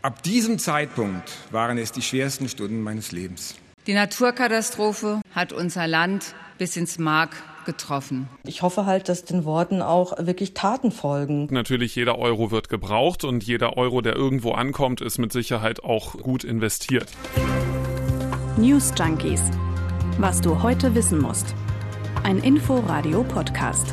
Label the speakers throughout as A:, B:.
A: Ab diesem Zeitpunkt waren es die schwersten Stunden meines Lebens.
B: Die Naturkatastrophe hat unser Land bis ins Mark getroffen.
C: Ich hoffe halt, dass den Worten auch wirklich Taten folgen.
D: Natürlich, jeder Euro wird gebraucht und jeder Euro, der irgendwo ankommt, ist mit Sicherheit auch gut investiert.
E: News Junkies. Was du heute wissen musst. Ein Info-Radio-Podcast.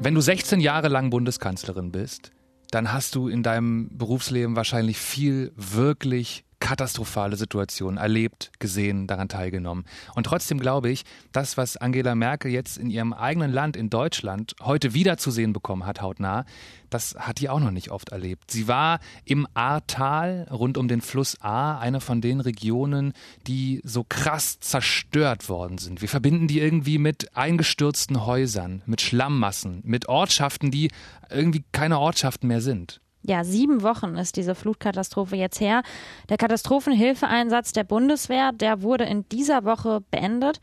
F: Wenn du 16 Jahre lang Bundeskanzlerin bist, dann hast du in deinem Berufsleben wahrscheinlich viel wirklich katastrophale Situationen erlebt, gesehen, daran teilgenommen. Und trotzdem glaube ich, das, was Angela Merkel jetzt in ihrem eigenen Land, in Deutschland, heute wieder zu sehen bekommen hat, hautnah, das hat die auch noch nicht oft erlebt. Sie war im Ahrtal rund um den Fluss Ahr, eine von den Regionen, die so krass zerstört worden sind. Wir verbinden die irgendwie mit eingestürzten Häusern, mit Schlammmassen, mit Ortschaften, die irgendwie keine Ortschaften mehr sind.
G: Ja, sieben Wochen ist diese Flutkatastrophe jetzt her. Der Katastrophenhilfeeinsatz der Bundeswehr, der wurde in dieser Woche beendet.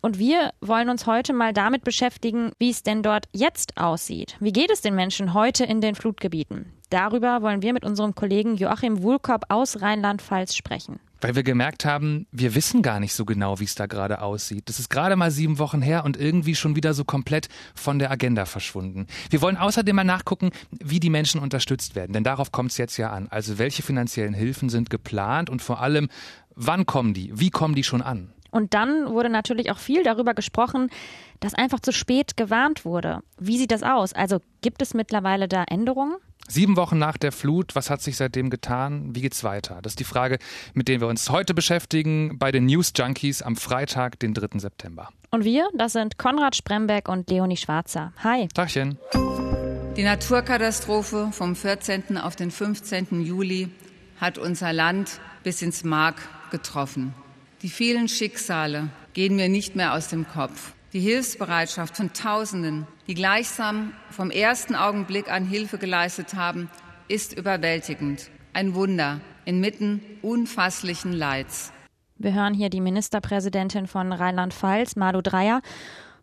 G: Und wir wollen uns heute mal damit beschäftigen, wie es denn dort jetzt aussieht. Wie geht es den Menschen heute in den Flutgebieten? Darüber wollen wir mit unserem Kollegen Joachim Wuhlkop aus Rheinland-Pfalz sprechen.
F: Weil wir gemerkt haben, wir wissen gar nicht so genau, wie es da gerade aussieht. Das ist gerade mal sieben Wochen her und irgendwie schon wieder so komplett von der Agenda verschwunden. Wir wollen außerdem mal nachgucken, wie die Menschen unterstützt werden, denn darauf kommt es jetzt ja an. Also welche finanziellen Hilfen sind geplant und vor allem, wann kommen die? Wie kommen die schon an?
G: Und dann wurde natürlich auch viel darüber gesprochen, dass einfach zu spät gewarnt wurde. Wie sieht das aus? Also gibt es mittlerweile da Änderungen?
F: Sieben Wochen nach der Flut, was hat sich seitdem getan? Wie geht's weiter? Das ist die Frage, mit der wir uns heute beschäftigen bei den News Junkies am Freitag, den 3. September.
G: Und wir, das sind Konrad Spremberg und Leonie Schwarzer. Hi.
F: Tagchen.
B: Die Naturkatastrophe vom 14. auf den 15. Juli hat unser Land bis ins Mark getroffen. Die vielen Schicksale gehen mir nicht mehr aus dem Kopf. Die Hilfsbereitschaft von Tausenden, die gleichsam vom ersten Augenblick an Hilfe geleistet haben, ist überwältigend. Ein Wunder inmitten unfasslichen Leids.
G: Wir hören hier die Ministerpräsidentin von Rheinland-Pfalz, Malu Dreyer.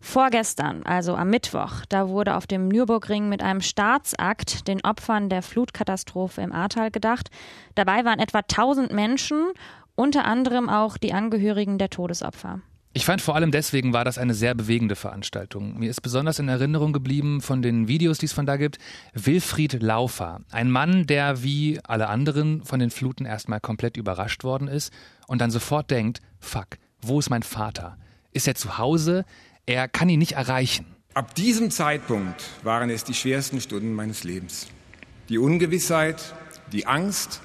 G: Vorgestern, also am Mittwoch, da wurde auf dem Nürburgring mit einem Staatsakt den Opfern der Flutkatastrophe im Ahrtal gedacht. Dabei waren etwa 1000 Menschen, unter anderem auch die Angehörigen der Todesopfer.
F: Ich fand vor allem deswegen war das eine sehr bewegende Veranstaltung. Mir ist besonders in Erinnerung geblieben von den Videos, die es von da gibt, Wilfried Laufer. Ein Mann, der wie alle anderen von den Fluten erstmal komplett überrascht worden ist und dann sofort denkt, fuck, wo ist mein Vater? Ist er zu Hause? Er kann ihn nicht erreichen.
A: Ab diesem Zeitpunkt waren es die schwersten Stunden meines Lebens. Die Ungewissheit, die Angst,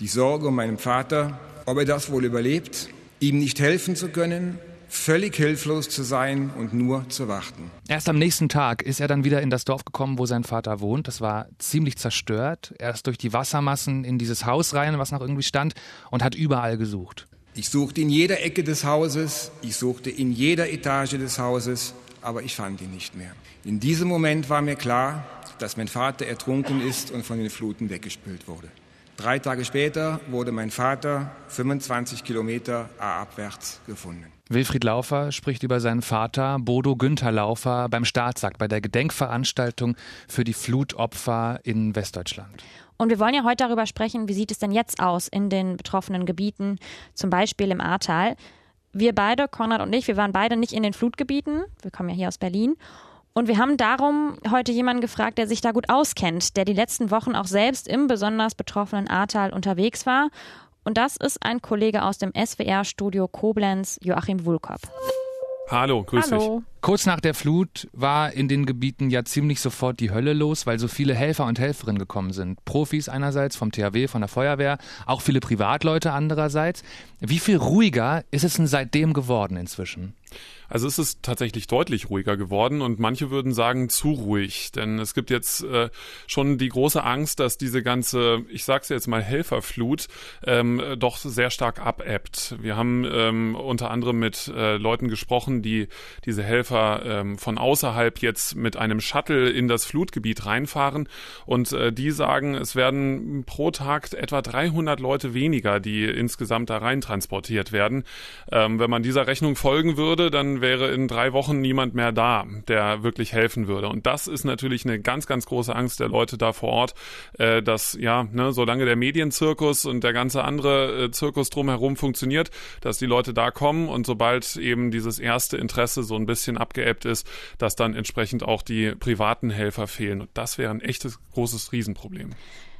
A: die Sorge um meinen Vater, ob er das wohl überlebt, ihm nicht helfen zu können, völlig hilflos zu sein und nur zu warten.
F: Erst am nächsten Tag ist er dann wieder in das Dorf gekommen, wo sein Vater wohnt. Das war ziemlich zerstört. Er ist durch die Wassermassen in dieses Haus rein, was noch irgendwie stand, und hat überall gesucht.
A: Ich suchte in jeder Ecke des Hauses, ich suchte in jeder Etage des Hauses, aber ich fand ihn nicht mehr. In diesem Moment war mir klar, dass mein Vater ertrunken ist und von den Fluten weggespült wurde. Drei Tage später wurde mein Vater 25 Kilometer abwärts gefunden.
F: Wilfried Laufer spricht über seinen Vater Bodo Günther Laufer beim Staatsakt bei der Gedenkveranstaltung für die Flutopfer in Westdeutschland.
G: Und wir wollen ja heute darüber sprechen, wie sieht es denn jetzt aus in den betroffenen Gebieten, zum Beispiel im Ahrtal. Wir beide, Konrad und ich, wir waren beide nicht in den Flutgebieten. Wir kommen ja hier aus Berlin. Und wir haben darum heute jemanden gefragt, der sich da gut auskennt, der die letzten Wochen auch selbst im besonders betroffenen Ahrtal unterwegs war und das ist ein Kollege aus dem SWR-Studio Koblenz, Joachim Wulkop.
D: Hallo, grüß
G: Hallo.
D: dich.
F: Kurz nach der Flut war in den Gebieten ja ziemlich sofort die Hölle los, weil so viele Helfer und Helferinnen gekommen sind. Profis einerseits vom THW, von der Feuerwehr, auch viele Privatleute andererseits. Wie viel ruhiger ist es denn seitdem geworden inzwischen?
D: Also es ist tatsächlich deutlich ruhiger geworden und manche würden sagen zu ruhig, denn es gibt jetzt äh, schon die große Angst, dass diese ganze, ich sag's jetzt mal Helferflut, ähm, doch sehr stark abebbt. Wir haben ähm, unter anderem mit äh, Leuten gesprochen, die diese Helfer ähm, von außerhalb jetzt mit einem Shuttle in das Flutgebiet reinfahren und äh, die sagen, es werden pro Tag etwa 300 Leute weniger, die insgesamt da rein transportiert werden. Ähm, wenn man dieser Rechnung folgen würde, dann wäre in drei Wochen niemand mehr da, der wirklich helfen würde. Und das ist natürlich eine ganz, ganz große Angst der Leute da vor Ort, äh, dass ja, ne, solange der Medienzirkus und der ganze andere äh, Zirkus drumherum funktioniert, dass die Leute da kommen und sobald eben dieses erste Interesse so ein bisschen abgeebbt ist, dass dann entsprechend auch die privaten Helfer fehlen. Und das wäre ein echtes großes Riesenproblem.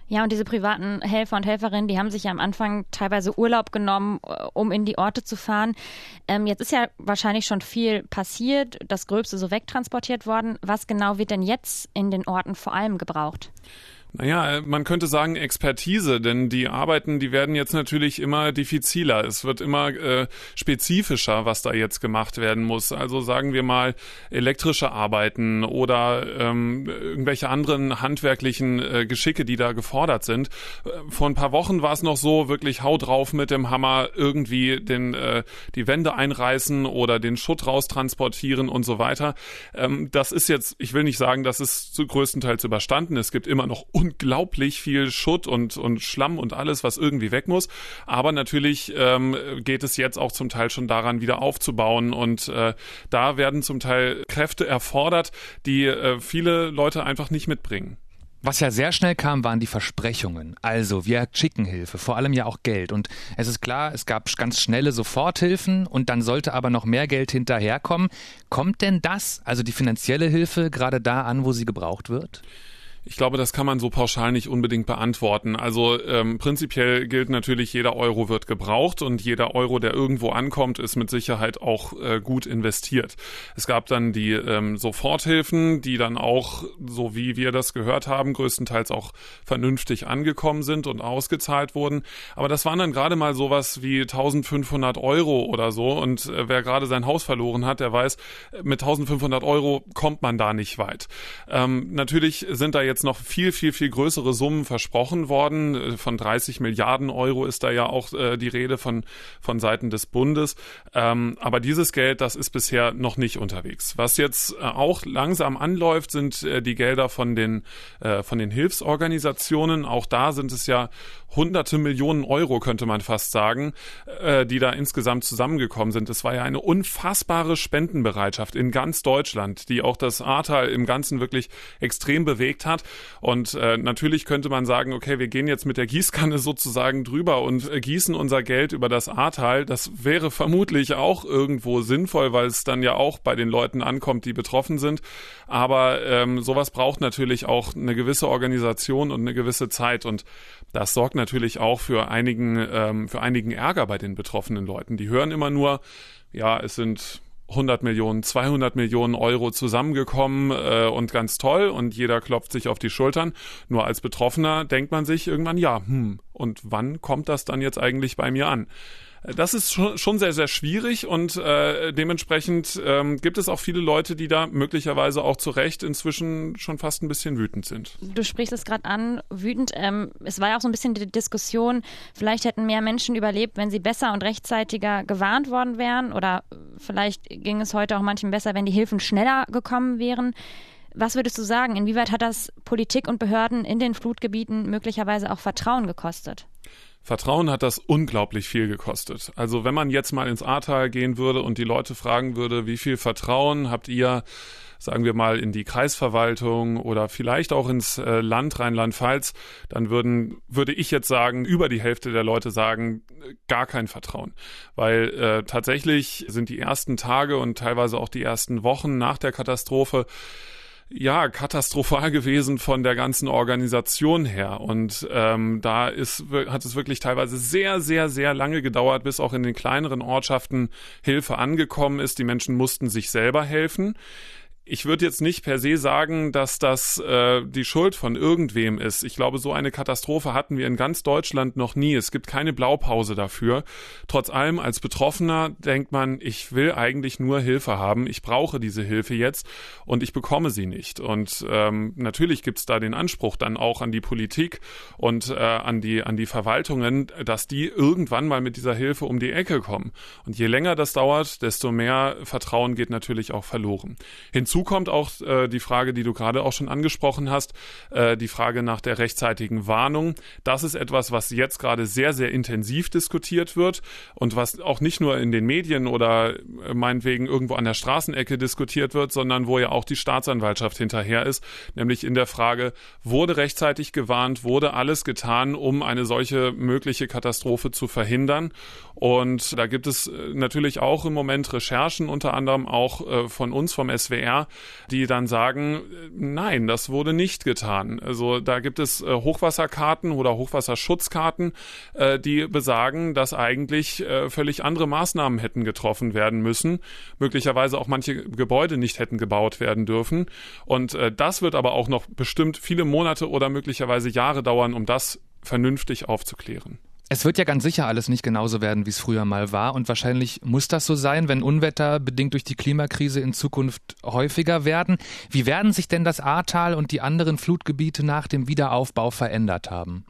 G: Ja, und diese privaten Helfer und Helferinnen, die haben sich ja am Anfang teilweise Urlaub genommen, äh, um in die Orte zu fahren. Ähm, jetzt ist ja wahrscheinlich schon viel passiert, das Gröbste so wegtransportiert worden. Was genau wird denn jetzt in den Orten vor allem gebraucht?
D: Naja, man könnte sagen Expertise, denn die Arbeiten, die werden jetzt natürlich immer diffiziler. Es wird immer äh, spezifischer, was da jetzt gemacht werden muss. Also sagen wir mal elektrische Arbeiten oder ähm, irgendwelche anderen handwerklichen äh, Geschicke, die da gefordert sind. Vor ein paar Wochen war es noch so, wirklich hau drauf mit dem Hammer irgendwie den, äh, die Wände einreißen oder den Schutt raustransportieren und so weiter. Ähm, das ist jetzt, ich will nicht sagen, das ist zu größtenteils überstanden. Es gibt immer noch unglaublich viel Schutt und, und Schlamm und alles, was irgendwie weg muss. Aber natürlich ähm, geht es jetzt auch zum Teil schon daran, wieder aufzubauen. Und äh, da werden zum Teil Kräfte erfordert, die äh, viele Leute einfach nicht mitbringen.
F: Was ja sehr schnell kam, waren die Versprechungen. Also, wir schicken Hilfe, vor allem ja auch Geld. Und es ist klar, es gab ganz schnelle Soforthilfen und dann sollte aber noch mehr Geld hinterherkommen. Kommt denn das, also die finanzielle Hilfe, gerade da an, wo sie gebraucht wird?
D: Ich glaube, das kann man so pauschal nicht unbedingt beantworten. Also ähm, prinzipiell gilt natürlich, jeder Euro wird gebraucht und jeder Euro, der irgendwo ankommt, ist mit Sicherheit auch äh, gut investiert. Es gab dann die ähm, Soforthilfen, die dann auch, so wie wir das gehört haben, größtenteils auch vernünftig angekommen sind und ausgezahlt wurden. Aber das waren dann gerade mal sowas wie 1500 Euro oder so. Und äh, wer gerade sein Haus verloren hat, der weiß, mit 1500 Euro kommt man da nicht weit. Ähm, natürlich sind da jetzt jetzt noch viel, viel, viel größere Summen versprochen worden. Äh, von 30 Milliarden Euro ist da ja auch äh, die Rede von, von Seiten des Bundes. Ähm, aber dieses Geld, das ist bisher noch nicht unterwegs. Was jetzt äh, auch langsam anläuft, sind äh, die Gelder von den, äh, von den Hilfsorganisationen. Auch da sind es ja hunderte Millionen Euro, könnte man fast sagen, äh, die da insgesamt zusammengekommen sind. Es war ja eine unfassbare Spendenbereitschaft in ganz Deutschland, die auch das Ahrtal im Ganzen wirklich extrem bewegt hat. Und äh, natürlich könnte man sagen, okay, wir gehen jetzt mit der Gießkanne sozusagen drüber und äh, gießen unser Geld über das Ahrtal. Das wäre vermutlich auch irgendwo sinnvoll, weil es dann ja auch bei den Leuten ankommt, die betroffen sind. Aber ähm, sowas braucht natürlich auch eine gewisse Organisation und eine gewisse Zeit. Und das sorgt natürlich auch für einigen, ähm, für einigen Ärger bei den betroffenen Leuten. Die hören immer nur, ja, es sind 100 Millionen, 200 Millionen Euro zusammengekommen äh, und ganz toll und jeder klopft sich auf die Schultern. Nur als Betroffener denkt man sich irgendwann, ja, hm, und wann kommt das dann jetzt eigentlich bei mir an? Das ist schon sehr, sehr schwierig und äh, dementsprechend ähm, gibt es auch viele Leute, die da möglicherweise auch zu Recht inzwischen schon fast ein bisschen wütend sind.
G: Du sprichst es gerade an, wütend. Ähm, es war ja auch so ein bisschen die Diskussion, vielleicht hätten mehr Menschen überlebt, wenn sie besser und rechtzeitiger gewarnt worden wären oder vielleicht ging es heute auch manchen besser, wenn die Hilfen schneller gekommen wären. Was würdest du sagen? Inwieweit hat das Politik und Behörden in den Flutgebieten möglicherweise auch Vertrauen gekostet?
D: Vertrauen hat das unglaublich viel gekostet. Also wenn man jetzt mal ins Ahrtal gehen würde und die Leute fragen würde, wie viel Vertrauen habt ihr, sagen wir mal, in die Kreisverwaltung oder vielleicht auch ins äh, Land Rheinland-Pfalz, dann würden, würde ich jetzt sagen, über die Hälfte der Leute sagen, gar kein Vertrauen. Weil äh, tatsächlich sind die ersten Tage und teilweise auch die ersten Wochen nach der Katastrophe ja, katastrophal gewesen von der ganzen Organisation her. Und ähm, da ist, hat es wirklich teilweise sehr, sehr, sehr lange gedauert, bis auch in den kleineren Ortschaften Hilfe angekommen ist. Die Menschen mussten sich selber helfen. Ich würde jetzt nicht per se sagen, dass das äh, die Schuld von irgendwem ist. Ich glaube, so eine Katastrophe hatten wir in ganz Deutschland noch nie. Es gibt keine Blaupause dafür. Trotz allem, als Betroffener denkt man, ich will eigentlich nur Hilfe haben. Ich brauche diese Hilfe jetzt und ich bekomme sie nicht. Und ähm, natürlich gibt es da den Anspruch dann auch an die Politik und äh, an die an die Verwaltungen, dass die irgendwann mal mit dieser Hilfe um die Ecke kommen. Und je länger das dauert, desto mehr Vertrauen geht natürlich auch verloren. Hinzu Hinzu kommt auch äh, die Frage, die du gerade auch schon angesprochen hast, äh, die Frage nach der rechtzeitigen Warnung. Das ist etwas, was jetzt gerade sehr, sehr intensiv diskutiert wird und was auch nicht nur in den Medien oder äh, meinetwegen irgendwo an der Straßenecke diskutiert wird, sondern wo ja auch die Staatsanwaltschaft hinterher ist, nämlich in der Frage, wurde rechtzeitig gewarnt, wurde alles getan, um eine solche mögliche Katastrophe zu verhindern. Und da gibt es äh, natürlich auch im Moment Recherchen, unter anderem auch äh, von uns vom SWR, die dann sagen, nein, das wurde nicht getan. Also da gibt es äh, Hochwasserkarten oder Hochwasserschutzkarten, äh, die besagen, dass eigentlich äh, völlig andere Maßnahmen hätten getroffen werden müssen, möglicherweise auch manche Gebäude nicht hätten gebaut werden dürfen. Und das wird aber auch noch bestimmt viele Monate oder möglicherweise Jahre dauern, um das vernünftig aufzuklären.
F: Es wird ja ganz sicher alles nicht genauso werden, wie es früher mal war. Und wahrscheinlich muss das so sein, wenn Unwetter bedingt durch die Klimakrise in Zukunft häufiger werden. Wie werden sich denn das Ahrtal und die anderen Flutgebiete nach dem Wiederaufbau verändert haben?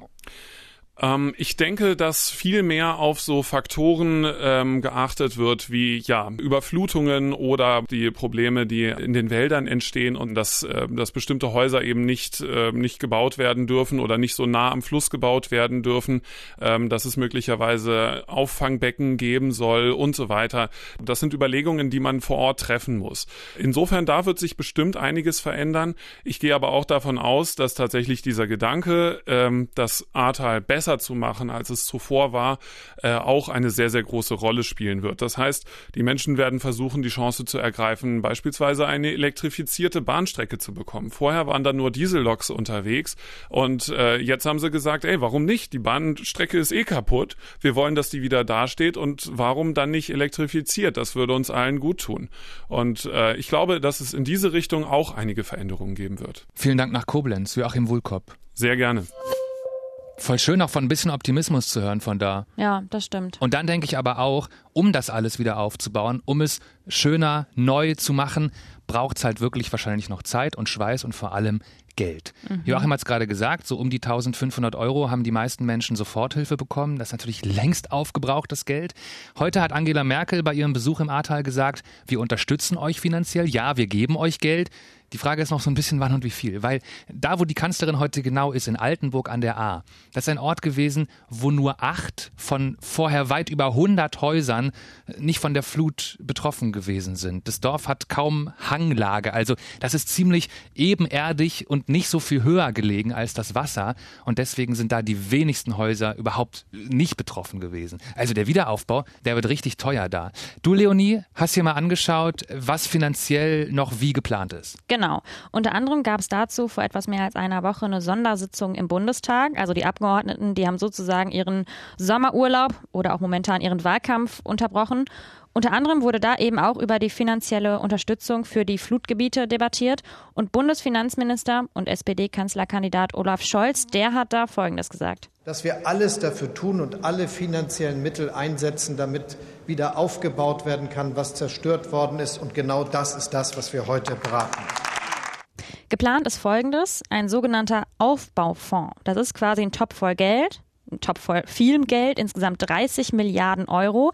D: Ähm, ich denke, dass viel mehr auf so Faktoren ähm, geachtet wird, wie ja Überflutungen oder die Probleme, die in den Wäldern entstehen und dass, äh, dass bestimmte Häuser eben nicht äh, nicht gebaut werden dürfen oder nicht so nah am Fluss gebaut werden dürfen, ähm, dass es möglicherweise Auffangbecken geben soll und so weiter. Das sind Überlegungen, die man vor Ort treffen muss. Insofern da wird sich bestimmt einiges verändern. Ich gehe aber auch davon aus, dass tatsächlich dieser Gedanke, ähm, das Ahrtal besser besser zu machen, als es zuvor war, äh, auch eine sehr, sehr große Rolle spielen wird. Das heißt, die Menschen werden versuchen, die Chance zu ergreifen, beispielsweise eine elektrifizierte Bahnstrecke zu bekommen. Vorher waren da nur Dieselloks unterwegs und äh, jetzt haben sie gesagt, ey, warum nicht? Die Bahnstrecke ist eh kaputt. Wir wollen, dass die wieder dasteht und warum dann nicht elektrifiziert? Das würde uns allen gut tun. Und äh, ich glaube, dass es in diese Richtung auch einige Veränderungen geben wird.
F: Vielen Dank nach Koblenz, Joachim Wulkop.
D: Sehr gerne.
F: Voll schön, auch von ein bisschen Optimismus zu hören von da.
G: Ja, das stimmt.
F: Und dann denke ich aber auch, um das alles wieder aufzubauen, um es schöner, neu zu machen, braucht es halt wirklich wahrscheinlich noch Zeit und Schweiß und vor allem Geld. Mhm. Joachim hat es gerade gesagt, so um die 1500 Euro haben die meisten Menschen Soforthilfe bekommen. Das ist natürlich längst aufgebraucht, das Geld. Heute hat Angela Merkel bei ihrem Besuch im Ahrtal gesagt, wir unterstützen euch finanziell, ja, wir geben euch Geld. Die Frage ist noch so ein bisschen, wann und wie viel. Weil da, wo die Kanzlerin heute genau ist, in Altenburg an der A, das ist ein Ort gewesen, wo nur acht von vorher weit über 100 Häusern nicht von der Flut betroffen gewesen sind. Das Dorf hat kaum Hanglage. Also das ist ziemlich ebenerdig und nicht so viel höher gelegen als das Wasser. Und deswegen sind da die wenigsten Häuser überhaupt nicht betroffen gewesen. Also der Wiederaufbau, der wird richtig teuer da. Du, Leonie, hast hier mal angeschaut, was finanziell noch wie geplant ist.
G: Genau. Genau. Unter anderem gab es dazu vor etwas mehr als einer Woche eine Sondersitzung im Bundestag. Also die Abgeordneten, die haben sozusagen ihren Sommerurlaub oder auch momentan ihren Wahlkampf unterbrochen. Unter anderem wurde da eben auch über die finanzielle Unterstützung für die Flutgebiete debattiert. Und Bundesfinanzminister und SPD-Kanzlerkandidat Olaf Scholz, der hat da Folgendes gesagt.
H: Dass wir alles dafür tun und alle finanziellen Mittel einsetzen, damit wieder aufgebaut werden kann, was zerstört worden ist. Und genau das ist das, was wir heute beraten.
G: Geplant ist folgendes: ein sogenannter Aufbaufonds. Das ist quasi ein Topf voll Geld, ein Topf voll viel Geld, insgesamt 30 Milliarden Euro.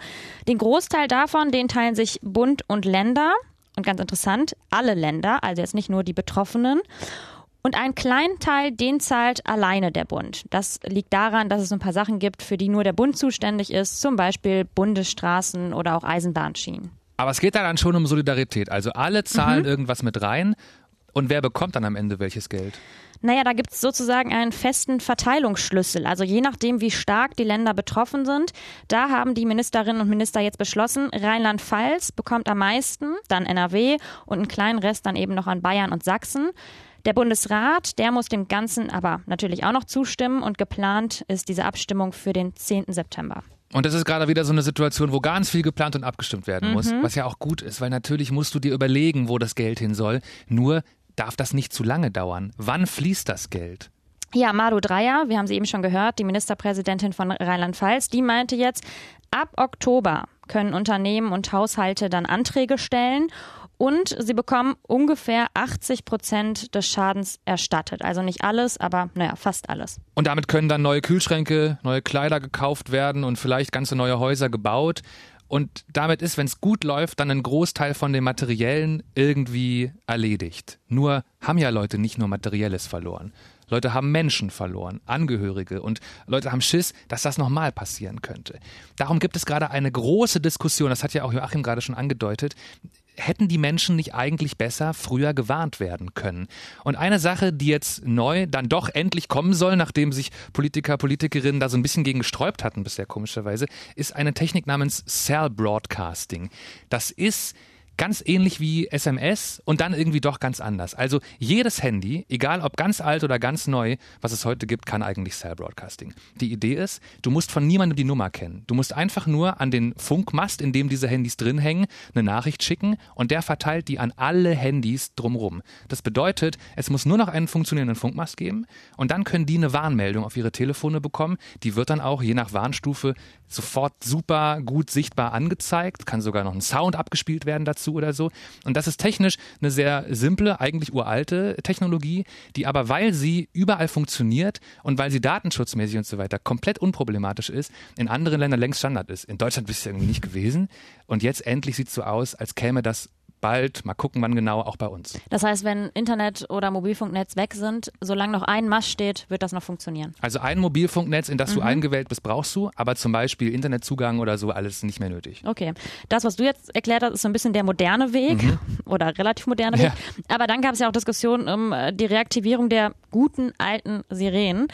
G: Den Großteil davon, den teilen sich Bund und Länder. Und ganz interessant, alle Länder, also jetzt nicht nur die Betroffenen. Und einen kleinen Teil, den zahlt alleine der Bund. Das liegt daran, dass es ein paar Sachen gibt, für die nur der Bund zuständig ist, zum Beispiel Bundesstraßen oder auch Eisenbahnschienen.
F: Aber es geht da dann schon um Solidarität. Also alle zahlen mhm. irgendwas mit rein und wer bekommt dann am Ende welches Geld?
G: Naja, da gibt es sozusagen einen festen Verteilungsschlüssel. Also je nachdem, wie stark die Länder betroffen sind, da haben die Ministerinnen und Minister jetzt beschlossen, Rheinland-Pfalz bekommt am meisten, dann NRW und einen kleinen Rest dann eben noch an Bayern und Sachsen. Der Bundesrat, der muss dem Ganzen aber natürlich auch noch zustimmen und geplant ist diese Abstimmung für den 10. September.
F: Und das ist gerade wieder so eine Situation, wo ganz viel geplant und abgestimmt werden mhm. muss, was ja auch gut ist, weil natürlich musst du dir überlegen, wo das Geld hin soll. Nur darf das nicht zu lange dauern. Wann fließt das Geld?
G: Ja, Malu Dreyer, wir haben sie eben schon gehört, die Ministerpräsidentin von Rheinland-Pfalz, die meinte jetzt, ab Oktober können Unternehmen und Haushalte dann Anträge stellen und sie bekommen ungefähr 80 Prozent des Schadens erstattet. Also nicht alles, aber naja, fast alles.
F: Und damit können dann neue Kühlschränke, neue Kleider gekauft werden und vielleicht ganze neue Häuser gebaut. Und damit ist, wenn es gut läuft, dann ein Großteil von dem Materiellen irgendwie erledigt. Nur haben ja Leute nicht nur Materielles verloren. Leute haben Menschen verloren, Angehörige und Leute haben Schiss, dass das nochmal passieren könnte. Darum gibt es gerade eine große Diskussion, das hat ja auch Joachim gerade schon angedeutet, hätten die Menschen nicht eigentlich besser früher gewarnt werden können? Und eine Sache, die jetzt neu dann doch endlich kommen soll, nachdem sich Politiker, Politikerinnen da so ein bisschen gegen gesträubt hatten bisher komischerweise, ist eine Technik namens Cell Broadcasting. Das ist ganz ähnlich wie SMS und dann irgendwie doch ganz anders. Also jedes Handy, egal ob ganz alt oder ganz neu, was es heute gibt, kann eigentlich Cell Broadcasting. Die Idee ist, du musst von niemandem die Nummer kennen. Du musst einfach nur an den Funkmast, in dem diese Handys drin hängen, eine Nachricht schicken und der verteilt die an alle Handys drumrum. Das bedeutet, es muss nur noch einen funktionierenden Funkmast geben und dann können die eine Warnmeldung auf ihre Telefone bekommen. Die wird dann auch je nach Warnstufe sofort super gut sichtbar angezeigt, kann sogar noch ein Sound abgespielt werden dazu oder so. Und das ist technisch eine sehr simple, eigentlich uralte Technologie, die aber, weil sie überall funktioniert und weil sie datenschutzmäßig und so weiter komplett unproblematisch ist, in anderen Ländern längst Standard ist. In Deutschland bisher irgendwie nicht gewesen. Und jetzt endlich sieht es so aus, als käme das bald, mal gucken, wann genau, auch bei uns.
G: Das heißt, wenn Internet oder Mobilfunknetz weg sind, solange noch ein Mast steht, wird das noch funktionieren?
F: Also ein Mobilfunknetz, in das mhm. du eingewählt bist, brauchst du, aber zum Beispiel Internetzugang oder so alles nicht mehr nötig.
G: Okay. Das, was du jetzt erklärt hast, ist so ein bisschen der moderne Weg mhm. oder relativ moderne Weg. Ja. Aber dann gab es ja auch Diskussionen um äh, die Reaktivierung der guten alten Sirenen.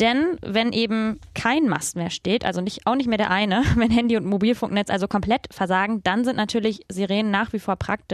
G: Denn wenn eben kein Mast mehr steht, also nicht, auch nicht mehr der eine, wenn Handy und Mobilfunknetz also komplett versagen, dann sind natürlich Sirenen nach wie vor praktisch.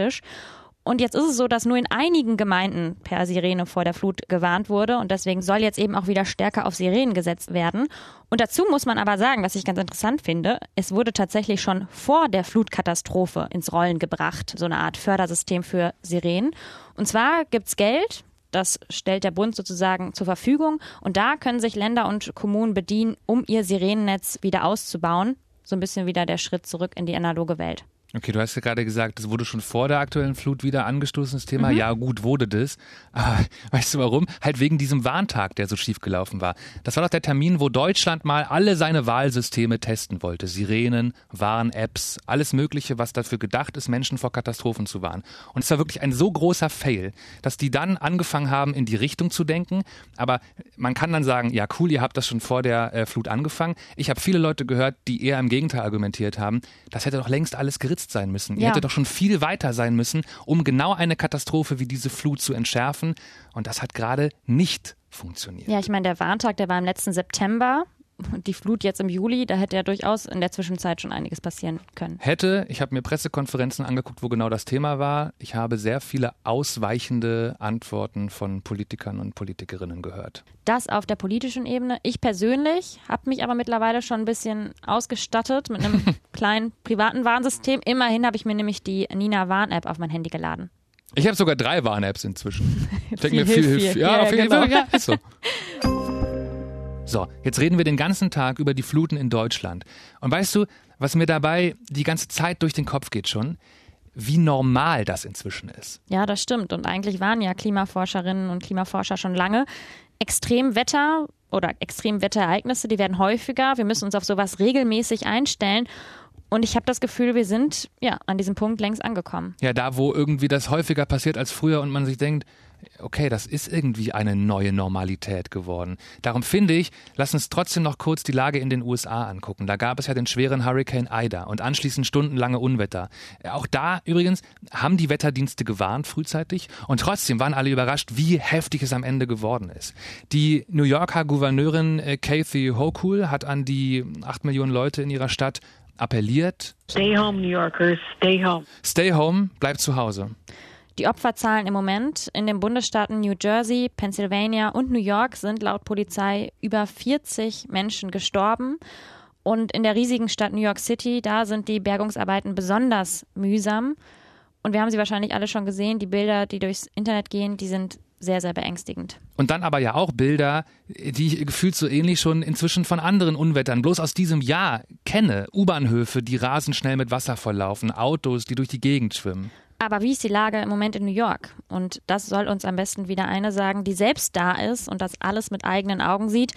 G: Und jetzt ist es so, dass nur in einigen Gemeinden per Sirene vor der Flut gewarnt wurde und deswegen soll jetzt eben auch wieder stärker auf Sirenen gesetzt werden. Und dazu muss man aber sagen, was ich ganz interessant finde, es wurde tatsächlich schon vor der Flutkatastrophe ins Rollen gebracht, so eine Art Fördersystem für Sirenen. Und zwar gibt's Geld, das stellt der Bund sozusagen zur Verfügung und da können sich Länder und Kommunen bedienen, um ihr Sirenennetz wieder auszubauen. So ein bisschen wieder der Schritt zurück in die analoge Welt.
F: Okay, du hast ja gerade gesagt, das wurde schon vor der aktuellen Flut wieder angestoßen, das Thema. Mhm. Ja, gut, wurde das. Aber weißt du warum? Halt wegen diesem Warntag, der so schief gelaufen war. Das war doch der Termin, wo Deutschland mal alle seine Wahlsysteme testen wollte. Sirenen, Warn-Apps, alles Mögliche, was dafür gedacht ist, Menschen vor Katastrophen zu warnen. Und es war wirklich ein so großer Fail, dass die dann angefangen haben, in die Richtung zu denken. Aber man kann dann sagen, ja, cool, ihr habt das schon vor der äh, Flut angefangen. Ich habe viele Leute gehört, die eher im Gegenteil argumentiert haben. Das hätte doch längst alles geritzt gesetzt sein müssen. Ja. Ihr hättet doch schon viel weiter sein müssen, um genau eine Katastrophe wie diese Flut zu entschärfen. Und das hat gerade nicht funktioniert.
G: Ja, ich meine, der Warntag, der war im letzten September die Flut jetzt im Juli, da hätte ja durchaus in der Zwischenzeit schon einiges passieren können.
F: Hätte, ich habe mir Pressekonferenzen angeguckt, wo genau das Thema war. Ich habe sehr viele ausweichende Antworten von Politikern und Politikerinnen gehört.
G: Das auf der politischen Ebene. Ich persönlich habe mich aber mittlerweile schon ein bisschen ausgestattet mit einem kleinen privaten Warnsystem. Immerhin habe ich mir nämlich die Nina Warn-App auf mein Handy geladen.
F: Ich habe sogar drei Warn-Apps inzwischen.
G: Ich denke mir viel hilft. Ja, ja, auf jeden genau. Fall. Ja, ist so.
F: So, jetzt reden wir den ganzen Tag über die Fluten in Deutschland. Und weißt du, was mir dabei die ganze Zeit durch den Kopf geht schon? Wie normal das inzwischen ist.
G: Ja, das stimmt. Und eigentlich waren ja Klimaforscherinnen und Klimaforscher schon lange. Extremwetter oder Extremwetterereignisse, die werden häufiger. Wir müssen uns auf sowas regelmäßig einstellen. Und ich habe das Gefühl, wir sind ja an diesem Punkt längst angekommen.
F: Ja, da, wo irgendwie das häufiger passiert als früher und man sich denkt, okay, das ist irgendwie eine neue Normalität geworden. Darum finde ich, lass uns trotzdem noch kurz die Lage in den USA angucken. Da gab es ja den schweren Hurricane Ida und anschließend stundenlange Unwetter. Auch da übrigens haben die Wetterdienste gewarnt frühzeitig und trotzdem waren alle überrascht, wie heftig es am Ende geworden ist. Die New Yorker Gouverneurin äh, Kathy Hochul hat an die acht Millionen Leute in ihrer Stadt appelliert.
I: Stay home, New Yorkers, stay home.
F: Stay home, bleibt zu Hause.
G: Die Opferzahlen im Moment in den Bundesstaaten New Jersey, Pennsylvania und New York sind laut Polizei über 40 Menschen gestorben. Und in der riesigen Stadt New York City, da sind die Bergungsarbeiten besonders mühsam. Und wir haben sie wahrscheinlich alle schon gesehen. Die Bilder, die durchs Internet gehen, die sind sehr, sehr beängstigend.
F: Und dann aber ja auch Bilder, die ich gefühlt so ähnlich schon inzwischen von anderen Unwettern, bloß aus diesem Jahr kenne. U-Bahnhöfe, die rasend schnell mit Wasser volllaufen, Autos, die durch die Gegend schwimmen.
G: Aber wie ist die Lage im Moment in New York? Und das soll uns am besten wieder eine sagen, die selbst da ist und das alles mit eigenen Augen sieht.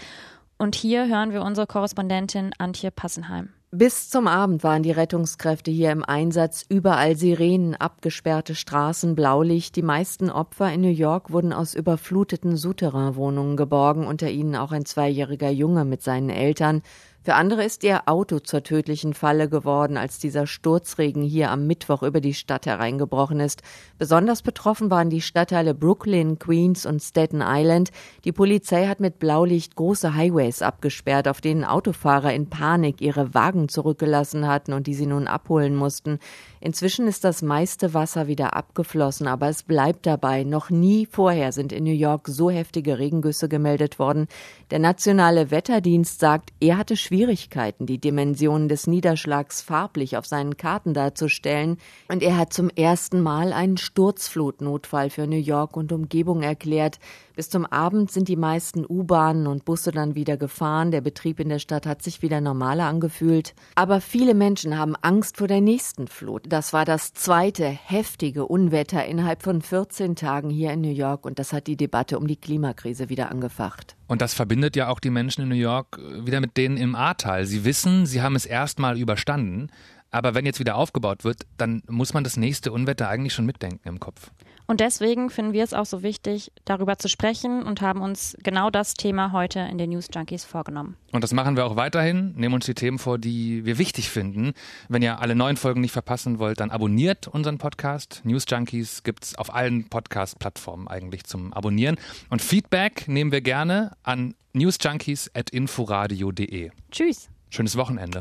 G: Und hier hören wir unsere Korrespondentin Antje Passenheim.
I: Bis zum Abend waren die Rettungskräfte hier im Einsatz. Überall Sirenen, abgesperrte Straßen, Blaulicht. Die meisten Opfer in New York wurden aus überfluteten Souterrainwohnungen geborgen, unter ihnen auch ein zweijähriger Junge mit seinen Eltern. Für andere ist ihr Auto zur tödlichen Falle geworden, als dieser Sturzregen hier am Mittwoch über die Stadt hereingebrochen ist. Besonders betroffen waren die Stadtteile Brooklyn, Queens und Staten Island. Die Polizei hat mit Blaulicht große Highways abgesperrt, auf denen Autofahrer in Panik ihre Wagen zurückgelassen hatten und die sie nun abholen mussten. Inzwischen ist das meiste Wasser wieder abgeflossen, aber es bleibt dabei. Noch nie vorher sind in New York so heftige Regengüsse gemeldet worden. Der nationale Wetterdienst sagt, er hatte Schwierigkeiten, die Dimensionen des Niederschlags farblich auf seinen Karten darzustellen. Und er hat zum ersten Mal einen Sturzflutnotfall für New York und Umgebung erklärt. Bis zum Abend sind die meisten U-Bahnen und Busse dann wieder gefahren. Der Betrieb in der Stadt hat sich wieder normaler angefühlt. Aber viele Menschen haben Angst vor der nächsten Flut. Das war das zweite heftige Unwetter innerhalb von 14 Tagen hier in New York und das hat die Debatte um die Klimakrise wieder angefacht.
F: Und das verbindet ja auch die Menschen in New York wieder mit denen im Ahrtal. Sie wissen, sie haben es erstmal überstanden. Aber wenn jetzt wieder aufgebaut wird, dann muss man das nächste Unwetter eigentlich schon mitdenken im Kopf.
G: Und deswegen finden wir es auch so wichtig, darüber zu sprechen und haben uns genau das Thema heute in den News Junkies vorgenommen.
F: Und das machen wir auch weiterhin, nehmen uns die Themen vor, die wir wichtig finden. Wenn ihr alle neuen Folgen nicht verpassen wollt, dann abonniert unseren Podcast. News Junkies gibt es auf allen Podcast-Plattformen eigentlich zum Abonnieren. Und Feedback nehmen wir gerne an newsjunkies.inforadio.de.
G: Tschüss.
F: Schönes Wochenende.